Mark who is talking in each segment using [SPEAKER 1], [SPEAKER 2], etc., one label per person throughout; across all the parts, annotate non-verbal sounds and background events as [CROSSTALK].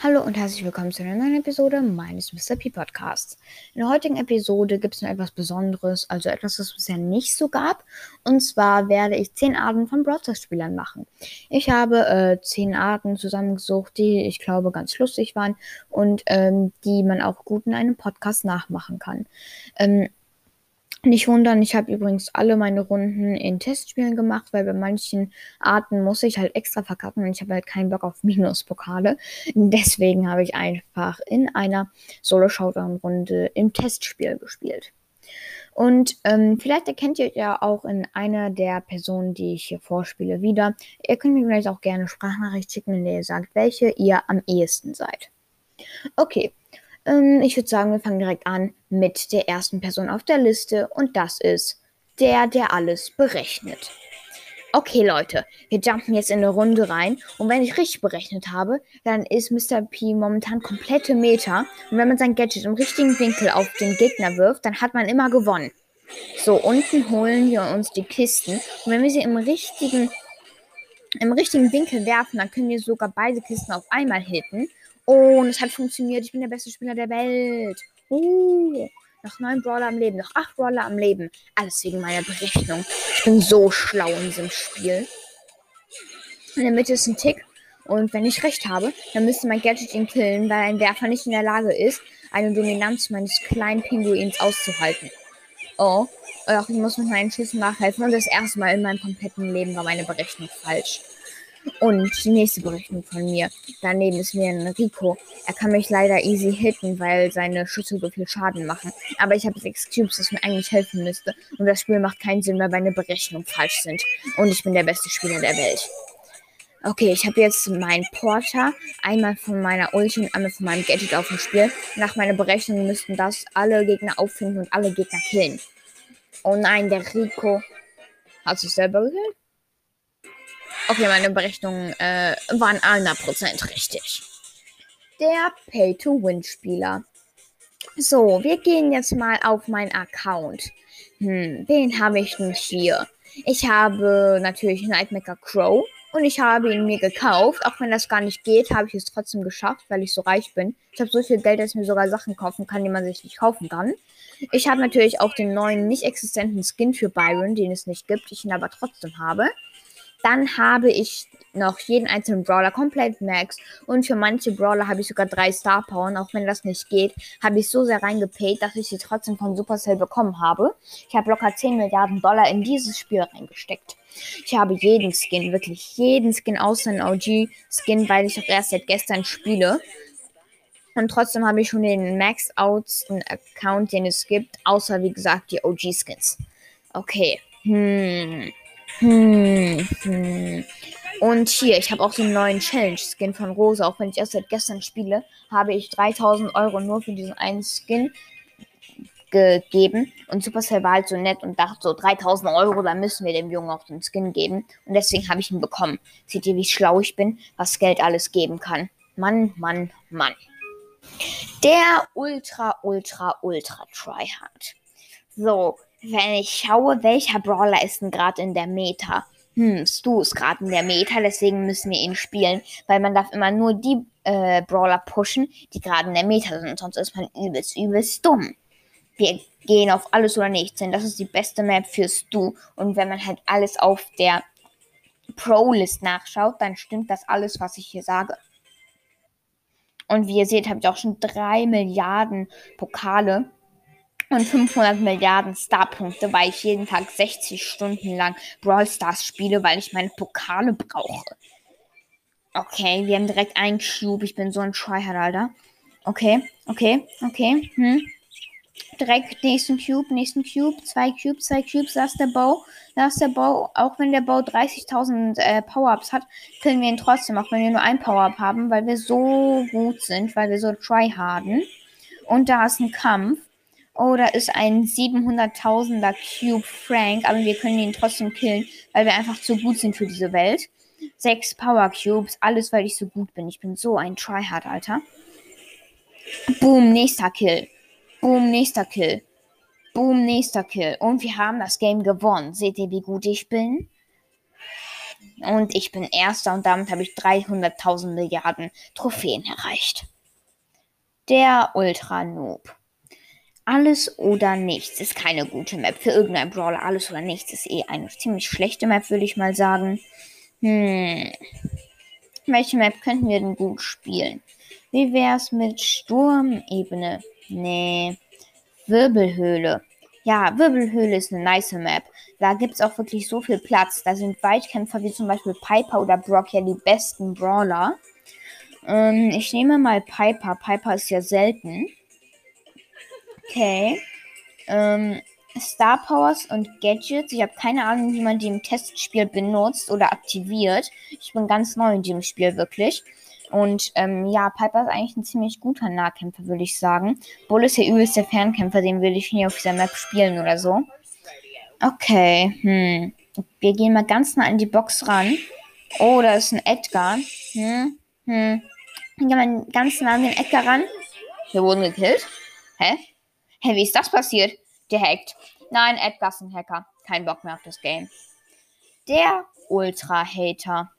[SPEAKER 1] Hallo und herzlich willkommen zu einer neuen Episode meines Mr. P Podcasts. In der heutigen Episode gibt es noch etwas Besonderes, also etwas, was es bisher nicht so gab. Und zwar werde ich 10 Arten von Broadcast-Spielern machen. Ich habe äh, 10 Arten zusammengesucht, die ich glaube ganz lustig waren und ähm, die man auch gut in einem Podcast nachmachen kann. Ähm, nicht wundern, ich habe übrigens alle meine Runden in Testspielen gemacht, weil bei manchen Arten muss ich halt extra verkacken und ich habe halt keinen Bock auf [LAUGHS] Minuspokale. Deswegen habe ich einfach in einer Solo-Showdown-Runde im Testspiel gespielt. Und ähm, vielleicht erkennt ihr ja auch in einer der Personen, die ich hier vorspiele, wieder. Ihr könnt mir vielleicht auch gerne Sprachnachricht schicken, in der ihr sagt, welche ihr am ehesten seid. Okay, ähm, ich würde sagen, wir fangen direkt an mit der ersten Person auf der Liste und das ist der, der alles berechnet. Okay, Leute, wir jumpen jetzt in eine Runde rein und wenn ich richtig berechnet habe, dann ist Mr. P momentan komplette Meter und wenn man sein Gadget im richtigen Winkel auf den Gegner wirft, dann hat man immer gewonnen. So, unten holen wir uns die Kisten und wenn wir sie im richtigen im richtigen Winkel werfen, dann können wir sogar beide Kisten auf einmal hitten und es hat funktioniert. Ich bin der beste Spieler der Welt. Oh, noch neun Brawler am Leben, noch acht Brawler am Leben. Alles wegen meiner Berechnung. Ich bin so schlau in diesem Spiel. In der Mitte ist ein Tick. Und wenn ich recht habe, dann müsste mein Gadget ihn killen, weil ein Werfer nicht in der Lage ist, eine Dominanz meines kleinen Pinguins auszuhalten. Oh, ach, ich muss mit meinen Schüssen nachhelfen. Und das erste Mal in meinem kompletten Leben war meine Berechnung falsch. Und die nächste Berechnung von mir. Daneben ist mir ein Rico. Er kann mich leider easy hitten, weil seine Schüsse so viel Schaden machen. Aber ich habe sechs Cubes, das mir eigentlich helfen müsste. Und das Spiel macht keinen Sinn, weil meine Berechnungen falsch sind. Und ich bin der beste Spieler der Welt. Okay, ich habe jetzt meinen Porter einmal von meiner Ulti und einmal von meinem Gadget auf dem Spiel. Nach meiner Berechnung müssten das alle Gegner auffinden und alle Gegner killen. Oh nein, der Rico hat sich selber gekillt. Okay, meine Berechnungen äh, waren 100% richtig. Der Pay-to-Win-Spieler. So, wir gehen jetzt mal auf meinen Account. Hm, wen habe ich denn hier? Ich habe natürlich Nightmaker Crow und ich habe ihn mir gekauft. Auch wenn das gar nicht geht, habe ich es trotzdem geschafft, weil ich so reich bin. Ich habe so viel Geld, dass ich mir sogar Sachen kaufen kann, die man sich nicht kaufen kann. Ich habe natürlich auch den neuen, nicht existenten Skin für Byron, den es nicht gibt, ich ihn aber trotzdem habe. Dann habe ich noch jeden einzelnen Brawler komplett max. Und für manche Brawler habe ich sogar drei Star Power. Auch wenn das nicht geht, habe ich so sehr reingepayt, dass ich sie trotzdem von Supercell bekommen habe. Ich habe locker 10 Milliarden Dollar in dieses Spiel reingesteckt. Ich habe jeden Skin, wirklich jeden Skin außer den OG-Skin, weil ich auch erst seit gestern spiele. Und trotzdem habe ich schon den maxoutsten Account, den es gibt, außer wie gesagt die OG-Skins. Okay. Hm. Hm, hm. Und hier, ich habe auch den neuen Challenge-Skin von Rosa. Auch wenn ich erst seit gestern spiele, habe ich 3000 Euro nur für diesen einen Skin gegeben. Und Supercell war halt so nett und dachte so, 3000 Euro, da müssen wir dem Jungen auch den Skin geben. Und deswegen habe ich ihn bekommen. Seht ihr, wie schlau ich bin, was Geld alles geben kann. Mann, Mann, Mann. Der Ultra, Ultra, Ultra Tryhard. So, wenn ich schaue, welcher Brawler ist denn gerade in der Meta? Hm, Stu ist gerade in der Meta, deswegen müssen wir ihn spielen, weil man darf immer nur die äh, Brawler pushen, die gerade in der Meta sind, sonst ist man übelst, übelst dumm. Wir gehen auf alles oder nichts hin. Das ist die beste Map für Stu. Und wenn man halt alles auf der Pro-List nachschaut, dann stimmt das alles, was ich hier sage. Und wie ihr seht, habe ich auch schon drei Milliarden Pokale und 500 Milliarden Starpunkte, weil ich jeden Tag 60 Stunden lang Brawl Stars spiele, weil ich meine Pokale brauche. Okay, wir haben direkt einen Cube. Ich bin so ein Tryhard, Alter. Okay, okay, okay. Hm. Direkt nächsten Cube, nächsten Cube, zwei Cubes, zwei Cubes, da ist der Bow. Da ist der Bow. Auch wenn der Bow 30.000 äh, Power-Ups hat, killen wir ihn trotzdem, auch wenn wir nur ein Power-Up haben, weil wir so gut sind, weil wir so tryharden. Und da ist ein Kampf. Oder ist ein 700.000er Cube Frank, aber wir können ihn trotzdem killen, weil wir einfach zu gut sind für diese Welt. Sechs Power Cubes, alles weil ich so gut bin. Ich bin so ein Tryhard, Alter. Boom, nächster Kill. Boom, nächster Kill. Boom, nächster Kill. Und wir haben das Game gewonnen. Seht ihr, wie gut ich bin? Und ich bin Erster und damit habe ich 300.000 Milliarden Trophäen erreicht. Der Ultra Noob. Alles oder nichts ist keine gute Map für irgendein Brawler. Alles oder nichts ist eh eine ziemlich schlechte Map, würde ich mal sagen. Hm. Welche Map könnten wir denn gut spielen? Wie wär's mit Sturmebene? Nee. Wirbelhöhle. Ja, Wirbelhöhle ist eine nice Map. Da gibt's auch wirklich so viel Platz. Da sind Weitkämpfer wie zum Beispiel Piper oder Brock ja die besten Brawler. Ähm, ich nehme mal Piper. Piper ist ja selten. Okay. Ähm, Star Powers und Gadgets. Ich habe keine Ahnung, wie man die im Testspiel benutzt oder aktiviert. Ich bin ganz neu in dem Spiel wirklich. Und ähm, ja, Piper ist eigentlich ein ziemlich guter Nahkämpfer, würde ich sagen. Bull ist der übelste Fernkämpfer, den würde ich nie auf dieser Map spielen oder so. Okay, hm. Wir gehen mal ganz nah an die Box ran. Oh, da ist ein Edgar. Hm, hm. Gehen wir ganz nah an den Edgar ran. Wir wurden gekillt. Hä? Hä, wie ist das passiert? Gehackt. Nein, Edgar ist ein Hacker. Kein Bock mehr auf das Game. Der Ultra-Hater.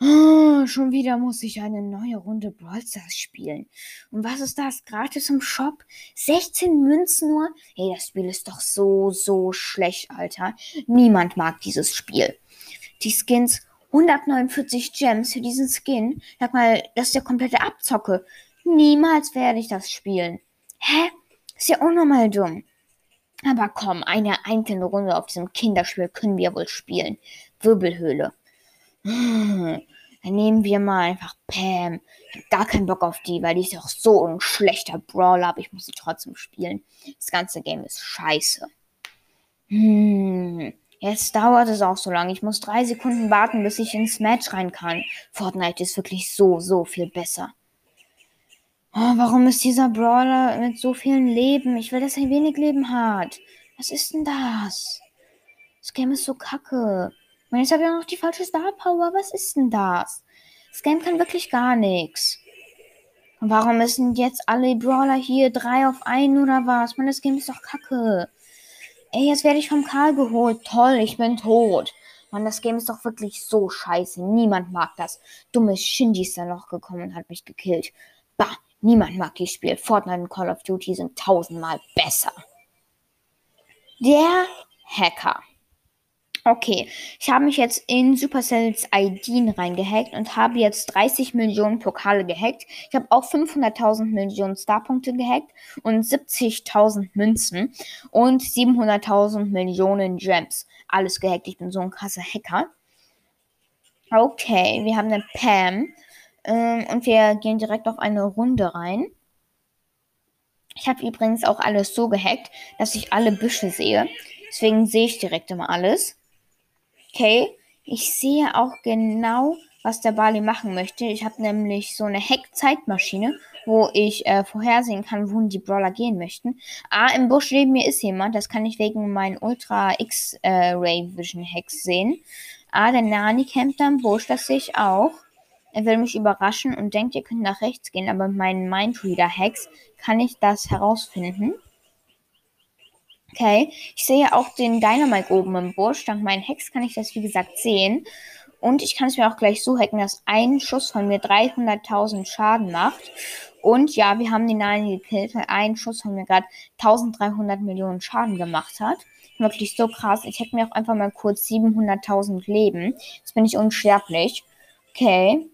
[SPEAKER 1] Oh, schon wieder muss ich eine neue Runde Brawl Stars spielen. Und was ist das? Gratis im Shop? 16 Münzen nur? Hey, das Spiel ist doch so, so schlecht, Alter. Niemand mag dieses Spiel. Die Skins 149 Gems für diesen Skin. Sag mal, das ist der komplette Abzocke. Niemals werde ich das spielen. Hä? Ist ja unnormal dumm. Aber komm, eine einzelne Runde auf diesem Kinderspiel können wir wohl spielen. Wirbelhöhle. Hm, dann nehmen wir mal einfach Pam. Ich hab gar keinen Bock auf die, weil die ist auch so ein schlechter Brawler, aber ich muss sie trotzdem spielen. Das ganze Game ist scheiße. Hm, jetzt dauert es auch so lange. Ich muss drei Sekunden warten, bis ich ins Match rein kann. Fortnite ist wirklich so, so viel besser. Oh, warum ist dieser Brawler mit so vielen Leben? Ich will, dass er wenig Leben hat. Was ist denn das? Das Game ist so kacke. Und jetzt habe ich auch noch die falsche Star Power. Was ist denn das? Das Game kann wirklich gar nichts. Und warum sind jetzt alle Brawler hier drei auf einen oder was? Man, das Game ist doch kacke. Ey, jetzt werde ich vom Karl geholt. Toll, ich bin tot. Mann, das Game ist doch wirklich so scheiße. Niemand mag das. Dumme Shindy ist da noch gekommen und hat mich gekillt. Bah, Niemand mag dieses Spiel. Fortnite und Call of Duty sind tausendmal besser. Der Hacker. Okay, ich habe mich jetzt in Supercells ID reingehackt und habe jetzt 30 Millionen Pokale gehackt. Ich habe auch 500.000 Millionen Starpunkte gehackt und 70.000 Münzen und 700.000 Millionen Gems. Alles gehackt. Ich bin so ein krasser Hacker. Okay, wir haben eine Pam. Ähm, und wir gehen direkt auf eine Runde rein. Ich habe übrigens auch alles so gehackt, dass ich alle Büsche sehe. Deswegen sehe ich direkt immer alles. Okay, ich sehe auch genau, was der Bali machen möchte. Ich habe nämlich so eine Hack-Zeitmaschine, wo ich äh, vorhersehen kann, wohin die Brawler gehen möchten. Ah, im Busch neben mir ist jemand. Das kann ich wegen meinen Ultra X-Ray äh, Vision Hacks sehen. Ah, der Nani campt am Busch. Das sehe ich auch. Er will mich überraschen und denkt, ihr könnt nach rechts gehen, aber mit meinen Mindreader-Hacks kann ich das herausfinden. Okay, ich sehe auch den Dynamite oben im Busch. Dank meinen Hacks kann ich das, wie gesagt, sehen. Und ich kann es mir auch gleich so hacken, dass ein Schuss von mir 300.000 Schaden macht. Und ja, wir haben den Nani gekillt, weil ein Schuss von mir gerade 1300 Millionen Schaden gemacht hat. Wirklich so krass. Ich hätte mir auch einfach mal kurz 700.000 Leben. Jetzt bin ich unsterblich. Okay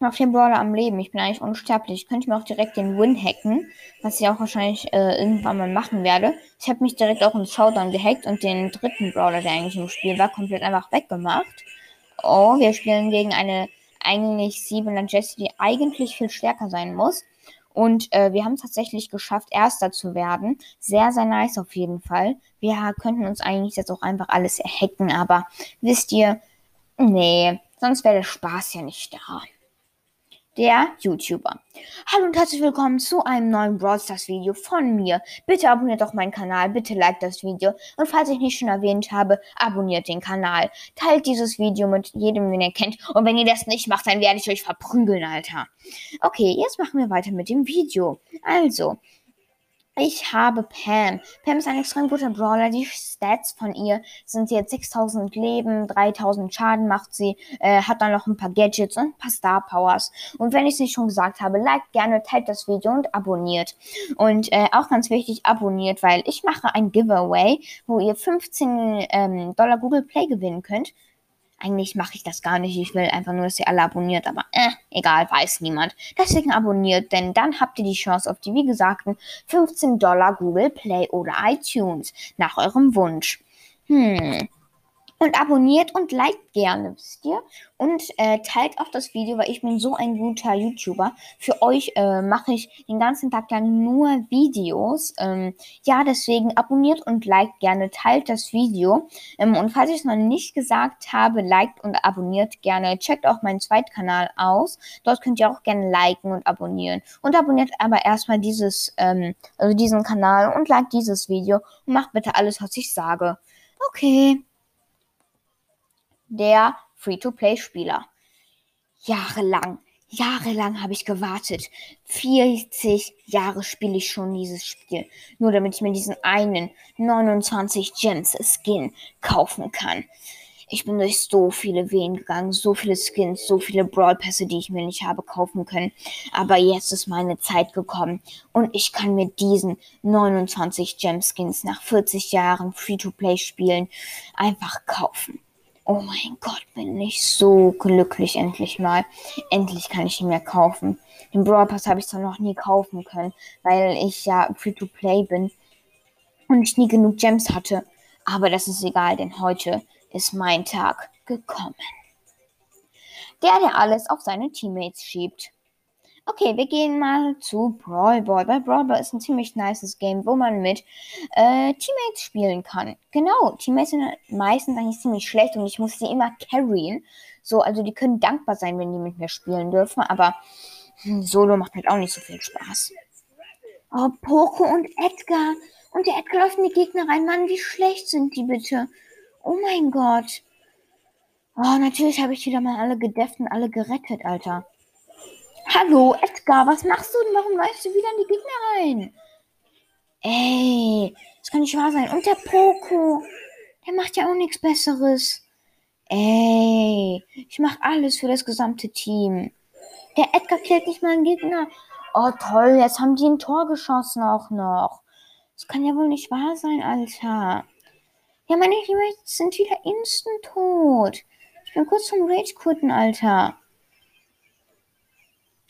[SPEAKER 1] noch den Brawler am Leben. Ich bin eigentlich unsterblich. Ich könnte mir auch direkt den Win hacken, was ich auch wahrscheinlich äh, irgendwann mal machen werde. Ich habe mich direkt auch im Showdown gehackt und den dritten Brawler, der eigentlich im Spiel war, komplett einfach weggemacht. Oh, wir spielen gegen eine eigentlich 7er Jessie, die eigentlich viel stärker sein muss. Und äh, wir haben tatsächlich geschafft, Erster zu werden. Sehr, sehr nice auf jeden Fall. Wir könnten uns eigentlich jetzt auch einfach alles erhacken, aber wisst ihr, nee, sonst wäre der Spaß ja nicht da der YouTuber. Hallo und herzlich willkommen zu einem neuen Brawl Stars Video von mir. Bitte abonniert doch meinen Kanal, bitte liked das Video und falls ich nicht schon erwähnt habe, abonniert den Kanal. Teilt dieses Video mit jedem, den ihr kennt und wenn ihr das nicht macht, dann werde ich euch verprügeln, Alter. Okay, jetzt machen wir weiter mit dem Video. Also, Ich habe Pam. Pam ist ein extrem guter Brawler. Die Stats von ihr sind jetzt 6000 Leben, 3000 Schaden macht sie, äh, hat dann noch ein paar Gadgets und ein paar Star Powers. Und wenn ich es nicht schon gesagt habe, liked gerne, teilt das Video und abonniert. Und äh, auch ganz wichtig, abonniert, weil ich mache ein Giveaway, wo ihr 15 ähm, Dollar Google Play gewinnen könnt. Eigentlich mache ich das gar nicht. Ich will einfach nur, dass ihr alle abonniert. Aber äh, egal, weiß niemand. Deswegen abonniert, denn dann habt ihr die Chance auf die, wie gesagten, 15 Dollar Google Play oder iTunes. Nach eurem Wunsch. Hm. Und abonniert und liked gerne, wisst ihr? Und äh, teilt auch das Video, weil ich bin so ein guter YouTuber. Für euch äh, mache ich den ganzen Tag lang nur Videos. Ähm, ja, deswegen abonniert und liked gerne, teilt das Video. Ähm, und falls ich es noch nicht gesagt habe, liked und abonniert gerne. Checkt auch meinen Zweitkanal aus. Dort könnt ihr auch gerne liken und abonnieren. Und abonniert aber erstmal dieses, ähm, also diesen Kanal und liked dieses Video und macht bitte alles, was ich sage. Okay der Free-to-Play-Spieler. Jahrelang, jahrelang habe ich gewartet. 40 Jahre spiele ich schon dieses Spiel, nur damit ich mir diesen einen 29 Gems Skin kaufen kann. Ich bin durch so viele Wehen gegangen, so viele Skins, so viele Brawl Pässe, die ich mir nicht habe kaufen können. Aber jetzt ist meine Zeit gekommen und ich kann mir diesen 29 Gem Skins nach 40 Jahren Free-to-Play Spielen einfach kaufen. Oh mein Gott, bin ich so glücklich endlich mal. Endlich kann ich ihn mir kaufen. Den Brawl Pass habe ich zwar noch nie kaufen können, weil ich ja Free-to-Play bin und ich nie genug Gems hatte. Aber das ist egal, denn heute ist mein Tag gekommen. Der, der alles auf seine Teammates schiebt. Okay, wir gehen mal zu Brawl Ball. Weil Brawl Ball ist ein ziemlich nices Game, wo man mit äh, Teammates spielen kann. Genau, Teammates sind meistens eigentlich ziemlich schlecht und ich muss sie immer carryen. So, also die können dankbar sein, wenn die mit mir spielen dürfen, aber hm, Solo macht halt auch nicht so viel Spaß. Oh, Poco und Edgar. Und der Edgar läuft in die Gegner rein. Mann, wie schlecht sind die bitte? Oh mein Gott. Oh, natürlich habe ich wieder mal alle gedefft und alle gerettet, Alter. Hallo, Edgar, was machst du denn? Warum läufst du wieder in die Gegner rein? Ey, das kann nicht wahr sein. Und der Poco, der macht ja auch nichts Besseres. Ey, ich mach alles für das gesamte Team. Der Edgar killt nicht mal einen Gegner. Oh toll, jetzt haben die ein Tor geschossen auch noch. Das kann ja wohl nicht wahr sein, Alter. Ja, meine Teammates sind wieder instant tot. Ich bin kurz vom Rage quitten, Alter.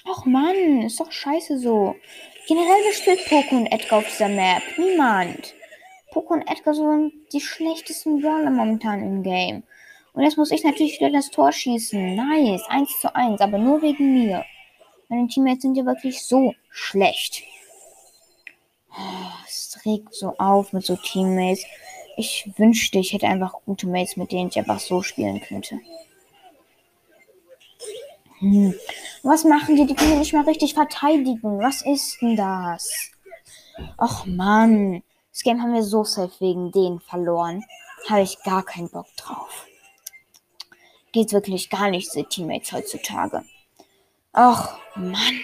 [SPEAKER 1] Ach Mann, ist doch scheiße so. Generell, wer spielt Poco und Edgar auf dieser Map? Niemand. Poco und Edgar sind die schlechtesten Brawler momentan im Game. Und jetzt muss ich natürlich wieder das Tor schießen. Nice, 1 zu 1, aber nur wegen mir. Meine Teammates sind ja wirklich so schlecht. Oh, es regt so auf mit so Teammates. Ich wünschte, ich hätte einfach gute Mates, mit denen ich einfach so spielen könnte. Hm. Was machen die? Die können nicht mal richtig verteidigen. Was ist denn das? Ach Mann. Das Game haben wir so safe wegen denen verloren. Habe ich gar keinen Bock drauf. Geht wirklich gar nicht, diese Teammates heutzutage. Ach Mann.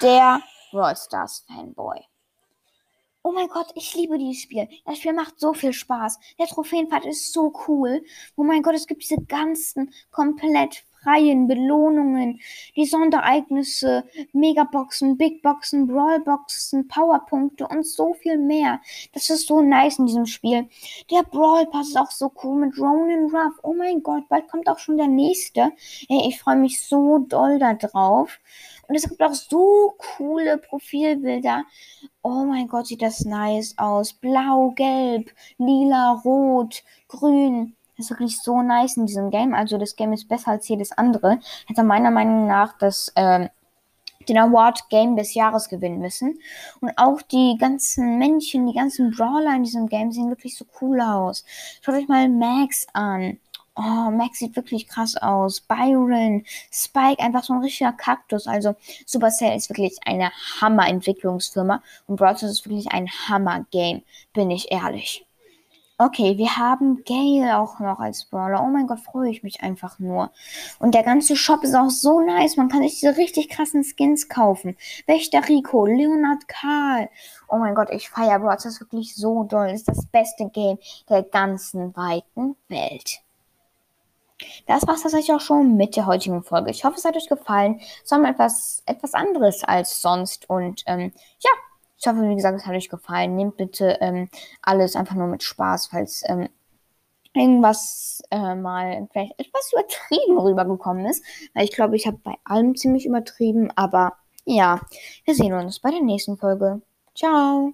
[SPEAKER 1] Der Brawl Stars Fanboy. Oh mein Gott, ich liebe dieses Spiel. Das Spiel macht so viel Spaß. Der Trophäenpfad ist so cool. Oh mein Gott, es gibt diese ganzen komplett freien Belohnungen, die Sondereignisse, Megaboxen, Bigboxen, Brawlboxen, Powerpunkte und so viel mehr. Das ist so nice in diesem Spiel. Der Brawl Pass ist auch so cool mit Ronan Ruff. Oh mein Gott, bald kommt auch schon der nächste. Ey, ich freue mich so doll da drauf. Und es gibt auch so coole Profilbilder. Oh mein Gott, sieht das nice aus. Blau, gelb, lila, rot, grün. Das ist wirklich so nice in diesem Game. Also das Game ist besser als jedes andere. Hätte meiner Meinung nach das ähm, den Award Game des Jahres gewinnen müssen. Und auch die ganzen Männchen, die ganzen Brawler in diesem Game sehen wirklich so cool aus. Schaut euch mal Max an. Oh, Max sieht wirklich krass aus. Byron, Spike, einfach so ein richtiger Kaktus. Also Supercell ist wirklich eine Hammer-Entwicklungsfirma und Brawl ist wirklich ein Hammer-Game, bin ich ehrlich. Okay, wir haben Gale auch noch als Brawler. Oh mein Gott, freue ich mich einfach nur. Und der ganze Shop ist auch so nice. Man kann sich diese richtig krassen Skins kaufen. Wächter Rico, Leonard Karl. Oh mein Gott, ich feiere Brawl. Das ist wirklich so doll. Ist das beste Game der ganzen weiten Welt. Das war es tatsächlich auch schon mit der heutigen Folge. Ich hoffe, es hat euch gefallen. Es war mal etwas, etwas anderes als sonst. Und ähm, ja, ich hoffe, wie gesagt, es hat euch gefallen. Nehmt bitte ähm, alles einfach nur mit Spaß, falls ähm, irgendwas äh, mal vielleicht etwas übertrieben rübergekommen ist. Weil ich glaube, ich habe bei allem ziemlich übertrieben. Aber ja, wir sehen uns bei der nächsten Folge. Ciao.